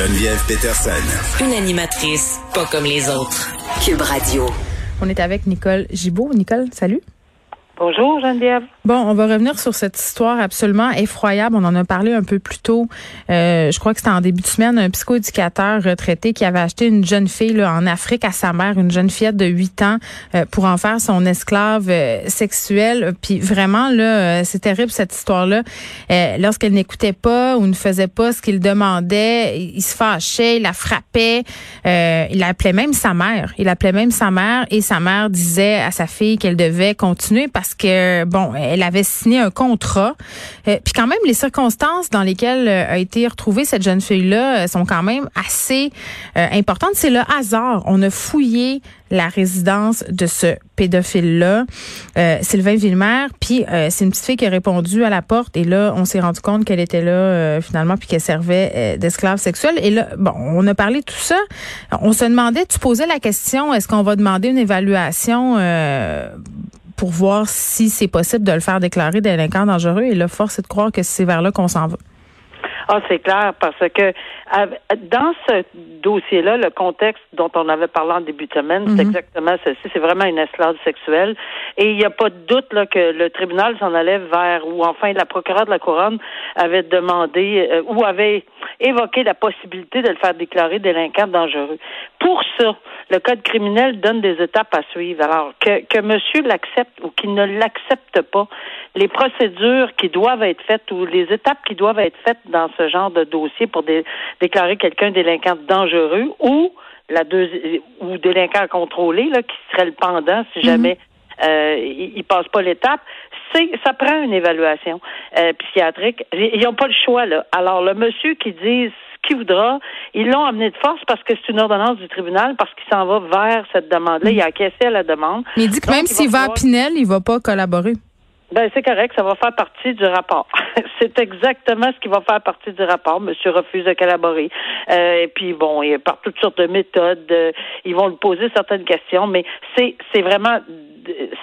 Geneviève Peterson. Une animatrice pas comme les autres. Cube Radio. On est avec Nicole Gibault. Nicole, salut. Bonjour Geneviève. Bon, on va revenir sur cette histoire absolument effroyable. On en a parlé un peu plus tôt. Euh, je crois que c'était en début de semaine, un psychoéducateur retraité qui avait acheté une jeune fille là, en Afrique à sa mère, une jeune fillette de 8 ans, euh, pour en faire son esclave euh, sexuelle. Puis vraiment, là, c'est terrible cette histoire-là. Lorsqu'elle n'écoutait pas ou ne faisait pas ce qu'il demandait, il se fâchait, il la frappait. il appelait même sa mère. Il appelait même sa mère et sa mère disait à sa fille qu'elle devait continuer parce parce que bon, elle avait signé un contrat. Euh, puis quand même, les circonstances dans lesquelles euh, a été retrouvée cette jeune fille-là euh, sont quand même assez importantes. C'est le hasard. On a fouillé la résidence de ce pédophile-là, Sylvain Villemer. Puis c'est une petite fille qui a répondu à la porte et là, on s'est rendu compte qu'elle était là finalement puis qu'elle servait d'esclave sexuelle. Et là, bon, on a parlé de tout ça. On se demandait, tu posais la question, est-ce qu'on va demander une évaluation pour voir si c'est possible de le faire déclarer délinquant dangereux. Et là, force est de croire que c'est vers là qu'on s'en va. Ah, c'est clair, parce que dans ce dossier-là, le contexte dont on avait parlé en début de semaine, c'est mhm. exactement ceci. C'est vraiment une esclave sexuelle. Et il n'y a pas de doute là, que le tribunal s'en allait vers, ou enfin la procureure de la Couronne avait demandé, euh, ou avait évoqué la possibilité de le faire déclarer délinquant dangereux. Pour ça, le code criminel donne des étapes à suivre. Alors, que, que monsieur l'accepte ou qu'il ne l'accepte pas, les procédures qui doivent être faites ou les étapes qui doivent être faites dans ce genre de dossier pour déclarer quelqu'un délinquant dangereux ou la ou délinquant contrôlé, là, qui serait le pendant si mhm. jamais euh, il, passe pas l'étape, c'est ça prend une évaluation euh, psychiatrique. Ils n'ont pas le choix là. Alors le monsieur qui dit qui voudra. Ils l'ont amené de force parce que c'est une ordonnance du tribunal, parce qu'il s'en va vers cette demande-là. Il a acquiescé à la demande. Mais il dit que même s'il va, à Pinel, il va pas collaborer. Ben, c'est correct, ça va faire partie du rapport. c'est exactement ce qui va faire partie du rapport. Monsieur refuse de collaborer. Euh, et puis, bon, a par toutes sortes de méthodes. Euh, ils vont lui poser certaines questions, mais c'est, c'est vraiment,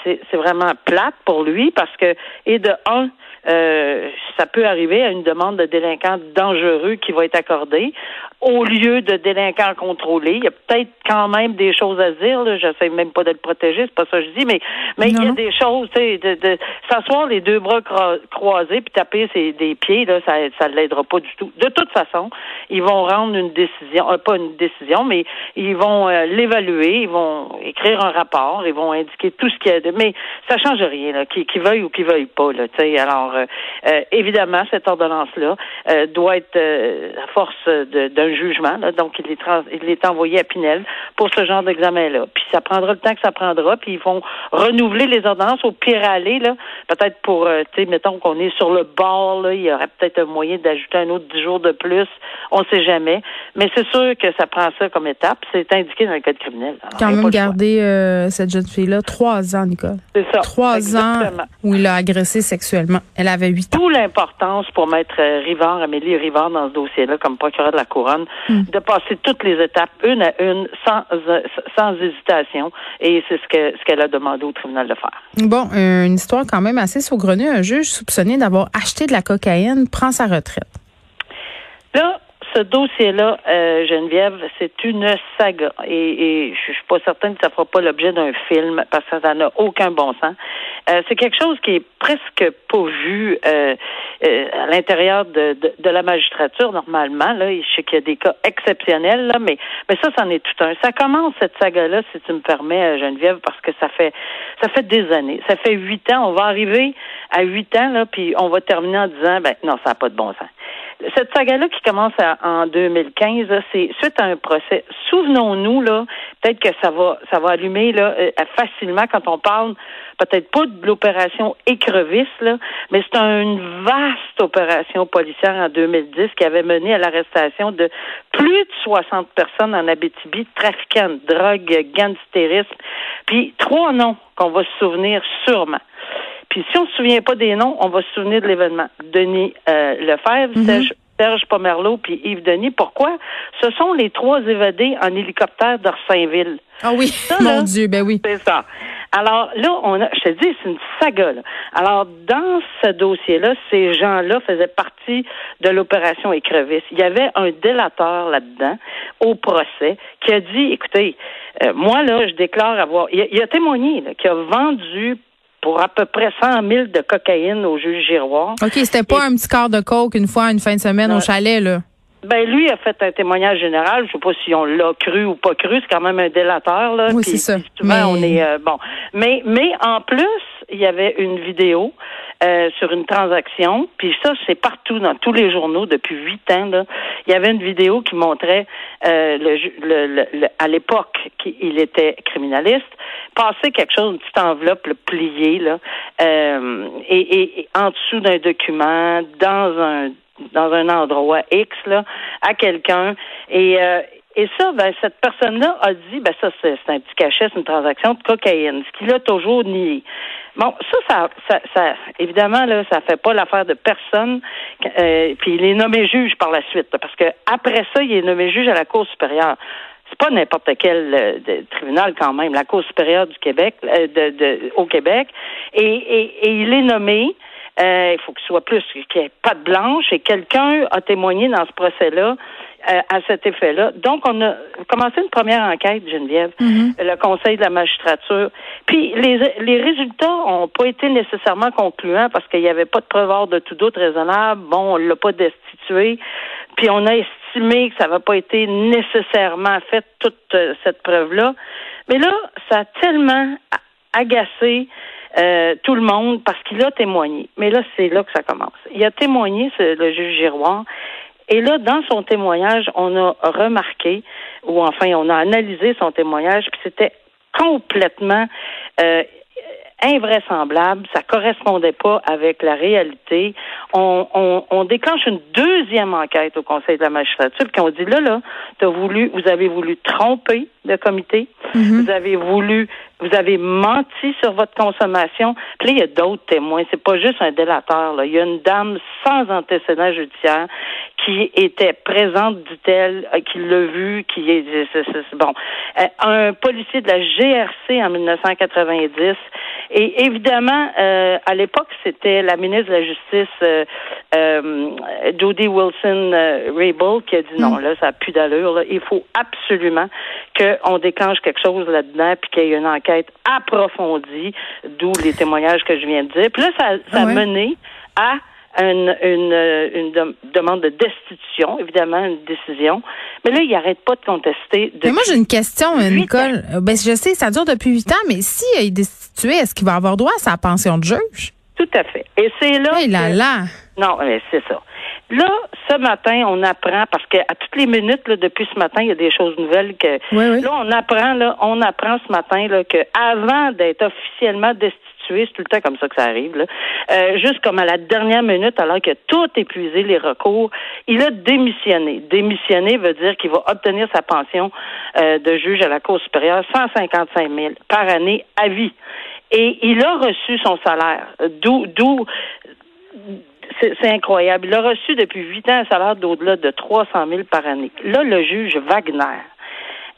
c'est, c'est vraiment plate pour lui parce que, et de un, euh, ça peut arriver à une demande de délinquant dangereux qui va être accordée au lieu de délinquant contrôlé. Il y a peut-être quand même des choses à dire. Là. J'essaie même pas de le protéger, c'est pas ça que je dis, mais mais il y a des choses, tu sais, de, de s'asseoir les deux bras croisés puis taper ses des pieds, là, ça ça l'aidera pas du tout. De toute façon, ils vont rendre une décision, euh, pas une décision, mais ils vont euh, l'évaluer, ils vont écrire un rapport, ils vont indiquer tout ce qu'il y a de. Mais ça change rien, là, qui, qui veuille ou qui veuille pas, là. Tu sais, alors euh, évidemment, cette ordonnance-là doit être à force d'un un jugement. donc, il est, il est envoyé à Pinel pour ce genre d'examen-là. Puis ça prendra le temps que ça prendra. Puis ils vont renouveler les ordonnances au pire aller, là. Peut-être pour, euh, tu sais, mettons qu'on est sur le bord, là, il y aurait peut-être un moyen d'ajouter un autre dix jours de plus. On ne sait jamais. Mais c'est sûr que ça prend ça comme étape. C'est indiqué dans le code criminel. Quand même garder euh, cette jeune fille-là trois ans, Nicole. C'est ça. Trois ans où il a agressé sexuellement. Elle avait huit ans. Tout l'importance pour mettre euh, Rivard, Amélie Rivard, dans ce dossier-là comme procureur de la Couronne, Hmm. de passer toutes les étapes une à une sans, sans hésitation. Et c'est ce que ce qu'elle a demandé au tribunal de faire. Bon, une histoire quand même assez saugrenue. Un juge soupçonné d'avoir acheté de la cocaïne prend sa retraite. Là, ce dossier-là, euh, Geneviève, c'est une saga. Et, je suis pas certaine que ça fera pas l'objet d'un film parce que ça n'a aucun bon sens. Euh, c'est quelque chose qui est presque pas vu euh, à l'intérieur de, de, la magistrature normalement. Là, je sais qu'il y a des cas exceptionnels, là, mais mais ça, c'en est tout un. Ça commence cette saga-là, si tu me permets, Geneviève, parce que ça fait ça fait des années. Ça fait huit ans. On va arriver à huit ans là, puis on va terminer en disant, ben non, ça n'a pas de bon sens. Cette saga-là qui commence en 2015, c'est suite à un procès. Souvenons-nous, là, peut-être que ça va ça va allumer là euh, facilement quand on parle peut-être pas de l'opération écrevisse là, mais c'est une vaste opération policière en 2010 qui avait mené à l'arrestation de plus de 60 personnes en Abitibi, trafiquants de drogue, gangsterisme, puis trois noms qu'on va se souvenir sûrement. Puis si on se souvient pas des noms, on va se souvenir de l'événement. Denis euh, Lefebvre, mm-hmm. Serge Pomerleau puis Yves Denis. Pourquoi? Ce sont les trois évadés en hélicoptère d'Orsainville. Ah oui, mon Dieu, ben oui. C'est ça. Alors là, on a, je te dis, c'est une saga. Là. Alors, dans ce dossier-là, ces gens-là faisaient partie de l'opération Écrevisse. Il y avait un délateur là-dedans, au procès, qui a dit, écoutez, euh, moi, là, je déclare avoir... Il, a témoigné là, qu'il a vendu pour à peu près 100 000 de cocaïne au juge Giroir. OK, c'était pas un petit quart de coke une fois, une fin de semaine au chalet, là? Ben lui a fait un témoignage général. Je sais pas si on l'a cru ou pas cru. C'est quand même un délateur là. Oui, c'est ça. mais... on est euh, bon. Mais mais en plus, il y avait une vidéo euh, sur une transaction. Puis ça, c'est partout dans tous les journaux depuis huit ans. Là. Il y avait une vidéo qui montrait euh, le, le, à l'époque qu'il était criminaliste passer quelque chose, une petite enveloppe pliée là, euh, et, et, en dessous d'un document, dans un dans un endroit X là, à quelqu'un et euh, et ça, ben, cette personne-là a dit, ben ça, c'est un petit cachet, c'est une transaction de cocaïne, ce qu'il a toujours nié. Bon, ça, ça, ça, ça, évidemment, là, ça fait pas l'affaire de personne. Euh, puis il est nommé juge par la suite, parce que après ça, il est nommé juge à la Cour supérieure c'est pas n'importe quel euh, tribunal quand même, la Cour supérieure du Québec, euh, de, de, au Québec, et, et, et il est nommé. Euh, il faut qu'il soit plus, qu'il n'y ait pas de blanche, et quelqu'un a témoigné dans ce procès-là euh, à cet effet-là. Donc, on a commencé une première enquête, Geneviève, mm-hmm. le Conseil de la magistrature. Puis, les, les résultats n'ont pas été nécessairement concluants parce qu'il n'y avait pas de preuve de tout doute raisonnable. Bon, on l'a pas destitué. Puis, on a estimé que ça n'avait pas été nécessairement fait, toute euh, cette preuve-là. Mais là, ça a tellement agacé euh, tout le monde parce qu'il a témoigné. Mais là, c'est là que ça commence. Il a témoigné, le juge Giroir, et là, dans son témoignage, on a remarqué, ou enfin, on a analysé son témoignage, puis c'était complètement euh, invraisemblable, ça correspondait pas avec la réalité. On, on, on, déclenche une deuxième enquête au Conseil de la magistrature, puis on dit là, là, as voulu, vous avez voulu tromper le comité, mm-hmm. vous avez voulu, vous avez menti sur votre consommation. Puis là, il y a d'autres témoins. C'est pas juste un délateur. Là. Il y a une dame sans antécédent judiciaire qui était présente, dit-elle, euh, qui l'a vu, qui est, bon, euh, un policier de la GRC en 1990. Et évidemment, euh, à l'époque, c'était la ministre de la Justice, euh, euh, Jody Wilson-Raybould, qui a dit non, mm. là, ça n'a plus d'allure. Il faut absolument qu'on déclenche quelque chose là-dedans, puis qu'il y ait une enquête approfondie, d'où les témoignages que je viens de dire. Puis là, ça, ça ah a mené à une, une, une demande de destitution, évidemment, une décision. Mais là, il n'arrête pas de contester. Mais moi, j'ai une question, Nicole. Ben, je sais, ça dure depuis huit ans, mais si il est destitué, est-ce qu'il va avoir droit à sa pension de juge? Tout à fait. Et c'est là. Hey là, là. Non, mais c'est ça. Là, ce matin, on apprend parce qu'à toutes les minutes, là, depuis ce matin, il y a des choses nouvelles que là, on apprend, là, on apprend ce matin là, que avant d'être officiellement destitué, c'est tout le temps comme ça que ça arrive. Là. Euh, juste comme à la dernière minute, alors qu'il a tout épuisé les recours, il a démissionné. Démissionner veut dire qu'il va obtenir sa pension euh, de juge à la Cour supérieure 155 000 par année à vie. Et il a reçu son salaire. D'où, d'où c'est incroyable. Il a reçu depuis huit ans un salaire d'au-delà de 300 000 par année. Là, le juge Wagner,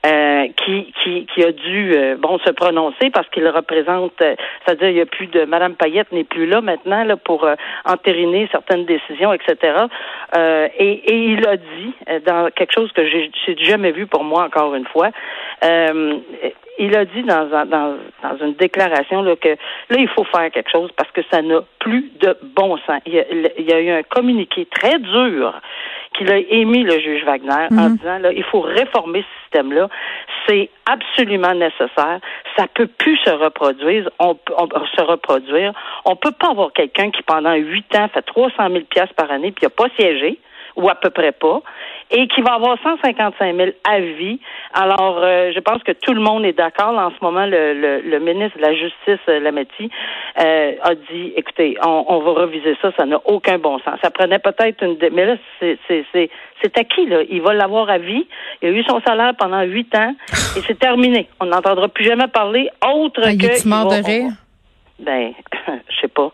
euh, qui, qui, qui a dû euh, bon se prononcer parce qu'il représente, euh, c'est-à-dire il n'y a plus de Madame Payette n'est plus là maintenant là pour entériner certaines décisions, etc. Et, il a dit dans quelque chose que j'ai jamais vu pour moi encore une fois. Il a dit dans, dans, dans une déclaration là, que là, il faut faire quelque chose parce que ça n'a plus de bon sens. Il y, a, il y a eu un communiqué très dur qu'il a émis le juge Wagner en mhm. disant là, il faut réformer ce système-là. C'est absolument nécessaire. Ça peut plus se reproduire. On, on se reproduire. On peut pas avoir quelqu'un qui pendant huit ans fait 300 000 pièces par année puis il a pas siégé ou à peu près pas et qui va avoir 155 000 à vie. Alors, euh, je pense que tout le monde est d'accord. En ce moment, le, le, ministre de la Justice, euh, Lametti, euh, a dit, écoutez, on, on va reviser ça, ça n'a aucun bon sens. Ça prenait peut-être une... Mais là, c'est acquis, là. Il va l'avoir à vie. Il a eu son salaire pendant huit ans et c'est terminé. On n'entendra plus jamais parler autre ah, que... mort de rire? Ben, je sais pas.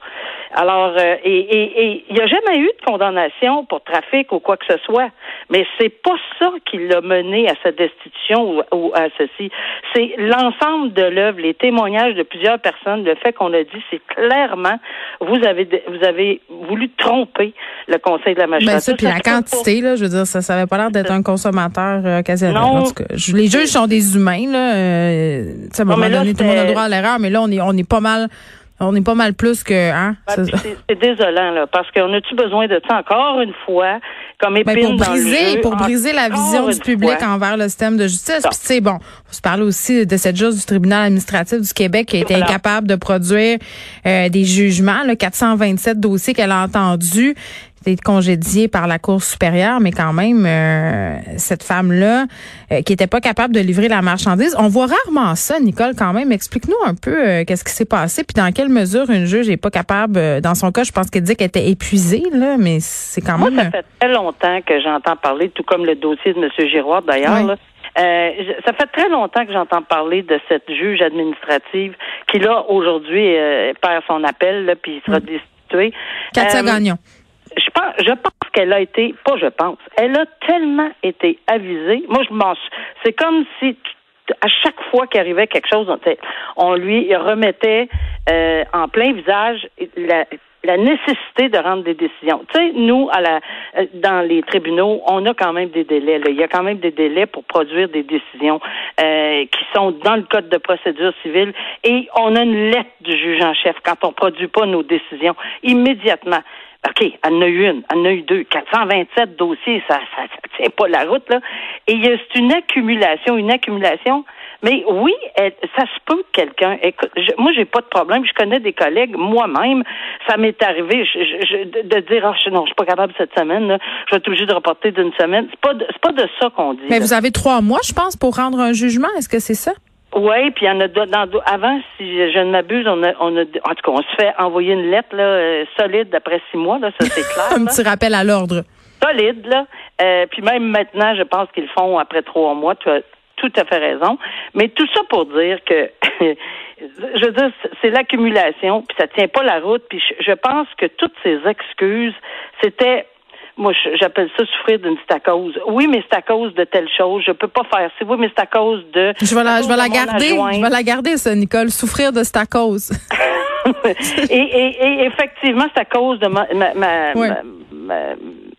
Alors, euh, et il n'y a jamais eu de condamnation pour trafic ou quoi que ce soit. Mais c'est pas ça qui l'a mené à sa destitution ou, à ceci. C'est l'ensemble de l'œuvre, les témoignages de plusieurs personnes, le fait qu'on a dit, c'est clairement, vous avez vous avez voulu tromper le Conseil de la ben, magistrature. Ben ça, puis la quantité, là, je veux dire, ça, ça avait pas l'air d'être un consommateur euh, occasionnel. Non. En tout cas, les juges sont des humains, là. Euh, à un moment donné, tout le monde a droit à l'erreur, mais là, on est, on est pas mal on est pas mal plus que hein. Ben, c'est désolant là, parce qu'on a-tu besoin de ça encore une fois comme épine ben, pour briser, pour briser la vision du public envers le système de justice. Puis tu sais bon, on se parle aussi de cette juge du tribunal administratif du Québec qui a été incapable de produire euh, des jugements, là, 427 dossiers qu'elle a entendus été congédiée par la Cour supérieure, mais quand même, euh, cette femme-là, euh, qui était pas capable de livrer la marchandise. On voit rarement ça, Nicole, quand même. Explique-nous un peu euh, qu'est-ce qui s'est passé, puis dans quelle mesure une juge n'est pas capable, dans son cas, je pense qu'elle dit qu'elle était épuisée, là, mais c'est quand même... Moi, ça fait très longtemps que j'entends parler, tout comme le dossier de M. Giroir, d'ailleurs, ça fait très longtemps que j'entends parler de cette juge administrative qui, là, aujourd'hui, perd son appel, là, puis sera destituée. Katia Gagnon je pense, je pense qu'elle a été, pas je pense, elle a tellement été avisée. Moi, je m'en c'est comme si à chaque fois qu'il arrivait quelque chose, on, lui remettait euh, en plein visage la, nécessité de rendre des décisions. Tu sais, nous, à la, euh, dans les tribunaux, on a quand même des délais. Il y a quand même des délais pour produire des décisions euh, qui sont dans le code de procédure civile. Et on a une lettre du juge en chef quand on produit pas nos décisions immédiatement. OK, elle en a eu une, elle en a eu deux. 427 dossiers, ça ça, tient pas la route, là. Et c'est une accumulation, une accumulation. Mais oui, ça se peut que quelqu'un. Écoute, moi, j'ai pas de problème. Je connais des collègues, moi-même, ça m'est arrivé de, dire, oh, non, je suis pas capable cette semaine. Là, je vais être obligé de reporter d'une semaine. C'est pas, c'est pas de ça qu'on dit. Mais vous avez trois mois, je pense, pour rendre un jugement. Est-ce que c'est ça? Oui, puis il y en a dans, avant, si je ne m'abuse, on a, on a, en tout cas, on se fait envoyer une lettre là, euh, solide d'après six mois, là, ça c'est clair. Un petit rappel à l'ordre. Solide, là. Euh, puis même maintenant, je pense qu'ils le font après trois mois. Tu as tout à fait raison. Mais tout ça pour dire que, je veux dire, c'est l'accumulation, puis ça tient pas la route. Puis je pense que toutes ces excuses, c'était moi, j'appelle ça souffrir d'une stacose. Oui, mais c'est à cause de telle chose. Je peux pas faire ça. Oui, mais c'est à cause de. Je vais la, je vais la garder. Je vais la garder, ça, Nicole. Souffrir de stacose. et, et, et, effectivement, c'est à cause de ma, ma, ma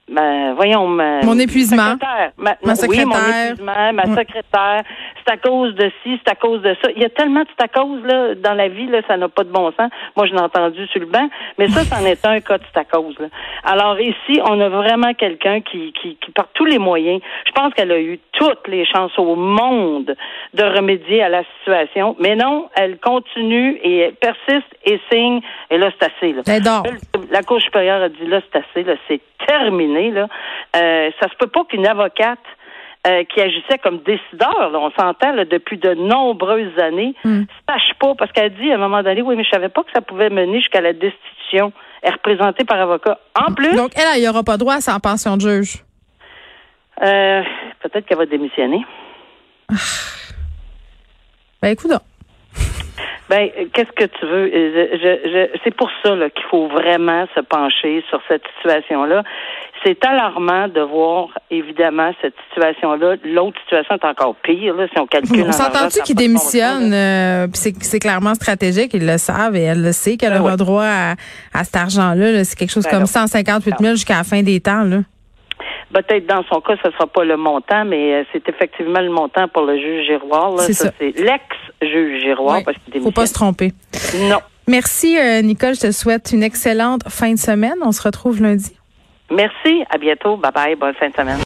ben, voyons, ma, mon épuisement. Ma, Oui, mon épuisement, ma secrétaire. C'est à cause de ci, c'est à cause de ça. Il y a tellement de c'est à cause, là, dans la vie, là, ça n'a pas de bon sens. Moi, je l'ai entendu sur le banc, mais ça, c'en est un cas de c'est à cause, là. Alors, ici, on a vraiment quelqu'un qui, qui, qui, par tous les moyens, je pense qu'elle a eu toutes les chances au monde de remédier à la situation. Mais non, elle continue et persiste et signe. Et là, c'est assez, là. La Cour supérieure a dit, là, c'est assez, là, c'est terminé. Là. Euh, ça se peut pas qu'une avocate euh, qui agissait comme décideur, on s'entend depuis de nombreuses années, sache pas, parce qu'elle dit à un moment donné, oui, mais je savais pas que ça pouvait mener jusqu'à la destitution. Elle est représentée par avocat. En plus. Donc, elle, il n'y aura pas droit à sa pension de juge. Euh, peut-être qu'elle va démissionner. Ah. Ben, écoute. Ben, qu'est-ce que tu veux? Je, c'est pour ça qu'il faut vraiment se pencher sur cette situation-là. C'est alarmant de voir, évidemment, cette situation-là. L'autre situation est encore pire, là, si on calcule. On s'entend-tu qu'il démissionne? Euh, c'est clairement stratégique, ils le savent et elle le sait qu'elle ben aura droit à, à cet argent-là. c'est quelque chose ben comme 158 000 jusqu'à la fin des temps, là. Peut-être dans son cas, ce ne sera pas le montant, mais euh, c'est effectivement le montant pour le juge Giroir. C'est ça. C'est l'ex-juge Giroir. Il ne faut pas se tromper. Non. Merci, euh, Nicole. Je te souhaite une excellente fin de semaine. On se retrouve lundi. Merci. À bientôt. Bye bye. Bonne fin de semaine.